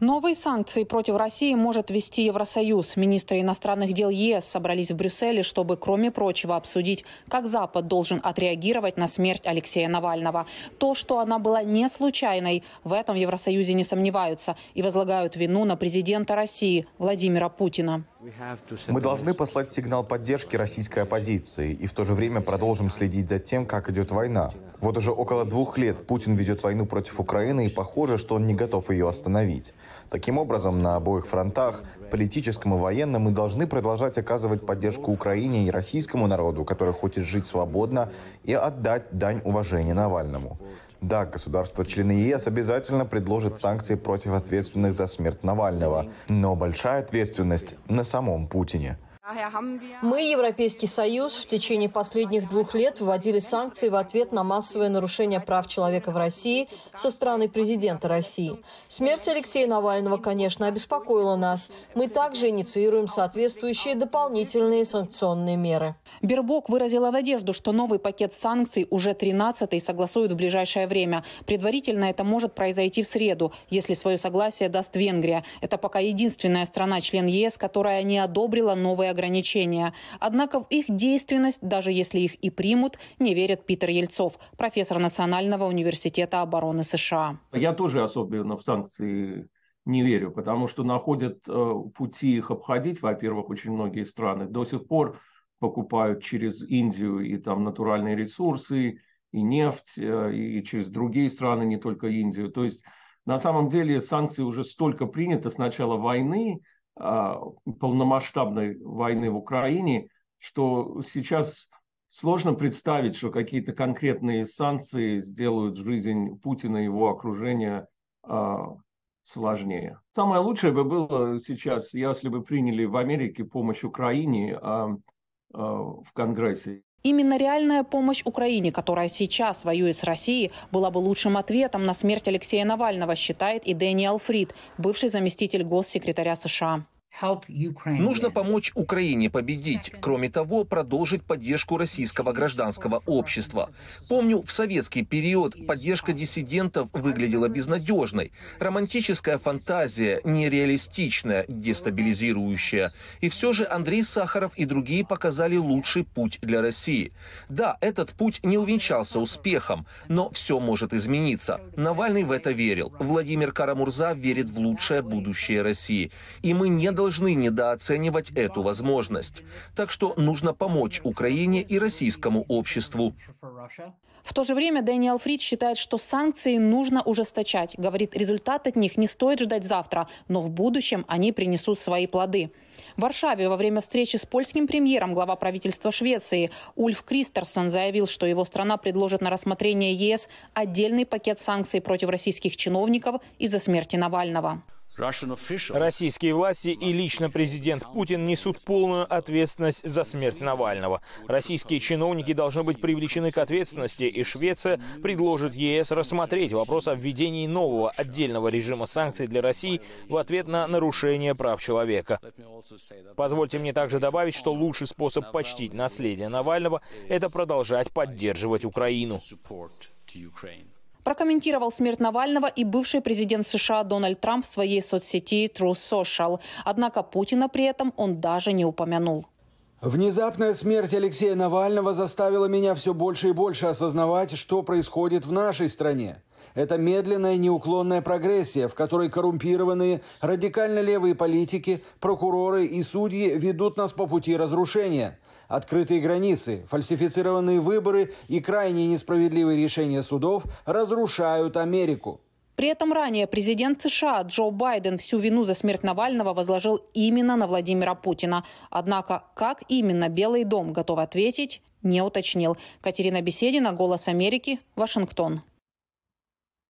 Новые санкции против России может ввести Евросоюз. Министры иностранных дел ЕС собрались в Брюсселе, чтобы, кроме прочего, обсудить, как Запад должен отреагировать на смерть Алексея Навального. То, что она была не случайной, в этом в Евросоюзе не сомневаются и возлагают вину на президента России Владимира Путина. Мы должны послать сигнал поддержки российской оппозиции и в то же время продолжим следить за тем, как идет война. Вот уже около двух лет Путин ведет войну против Украины, и похоже, что он не готов ее остановить. Таким образом, на обоих фронтах, политическом и военном, мы должны продолжать оказывать поддержку Украине и российскому народу, который хочет жить свободно, и отдать дань уважения Навальному. Да, государства-члены ЕС обязательно предложат санкции против ответственных за смерть Навального, но большая ответственность на самом Путине – мы, Европейский Союз, в течение последних двух лет вводили санкции в ответ на массовое нарушение прав человека в России со стороны президента России. Смерть Алексея Навального, конечно, обеспокоила нас. Мы также инициируем соответствующие дополнительные санкционные меры. Бербок выразила надежду, что новый пакет санкций уже 13-й согласуют в ближайшее время. Предварительно это может произойти в среду, если свое согласие даст Венгрия. Это пока единственная страна-член ЕС, которая не одобрила новые ограничения. Однако в их действенность, даже если их и примут, не верит Питер Ельцов, профессор Национального университета обороны США. Я тоже особенно в санкции не верю, потому что находят э, пути их обходить, во-первых, очень многие страны. До сих пор покупают через Индию и там натуральные ресурсы, и нефть, э, и через другие страны, не только Индию. То есть на самом деле санкции уже столько приняты с начала войны, полномасштабной войны в Украине, что сейчас сложно представить, что какие-то конкретные санкции сделают жизнь Путина и его окружения а, сложнее. Самое лучшее бы было сейчас, если бы приняли в Америке помощь Украине а, в Конгрессе. Именно реальная помощь Украине, которая сейчас воюет с Россией, была бы лучшим ответом на смерть Алексея Навального, считает и Дэниел Фрид, бывший заместитель госсекретаря США. Нужно помочь Украине победить. Кроме того, продолжить поддержку российского гражданского общества. Помню, в советский период поддержка диссидентов выглядела безнадежной. Романтическая фантазия, нереалистичная, дестабилизирующая. И все же Андрей Сахаров и другие показали лучший путь для России. Да, этот путь не увенчался успехом, но все может измениться. Навальный в это верил. Владимир Карамурза верит в лучшее будущее России. И мы не должны недооценивать эту возможность. Так что нужно помочь Украине и российскому обществу. В то же время Дэниел Фрид считает, что санкции нужно ужесточать. Говорит, результат от них не стоит ждать завтра, но в будущем они принесут свои плоды. В Варшаве во время встречи с польским премьером глава правительства Швеции Ульф Кристерсон заявил, что его страна предложит на рассмотрение ЕС отдельный пакет санкций против российских чиновников из-за смерти Навального. Российские власти и лично президент Путин несут полную ответственность за смерть Навального. Российские чиновники должны быть привлечены к ответственности, и Швеция предложит ЕС рассмотреть вопрос о введении нового отдельного режима санкций для России в ответ на нарушение прав человека. Позвольте мне также добавить, что лучший способ почтить наследие Навального – это продолжать поддерживать Украину. Прокомментировал смерть Навального и бывший президент США Дональд Трамп в своей соцсети True Social. Однако Путина при этом он даже не упомянул. Внезапная смерть Алексея Навального заставила меня все больше и больше осознавать, что происходит в нашей стране. Это медленная неуклонная прогрессия, в которой коррумпированные, радикально левые политики, прокуроры и судьи ведут нас по пути разрушения. Открытые границы, фальсифицированные выборы и крайне несправедливые решения судов разрушают Америку. При этом ранее президент США Джо Байден всю вину за смерть Навального возложил именно на Владимира Путина. Однако, как именно Белый дом готов ответить, не уточнил. Катерина Беседина, «Голос Америки», Вашингтон.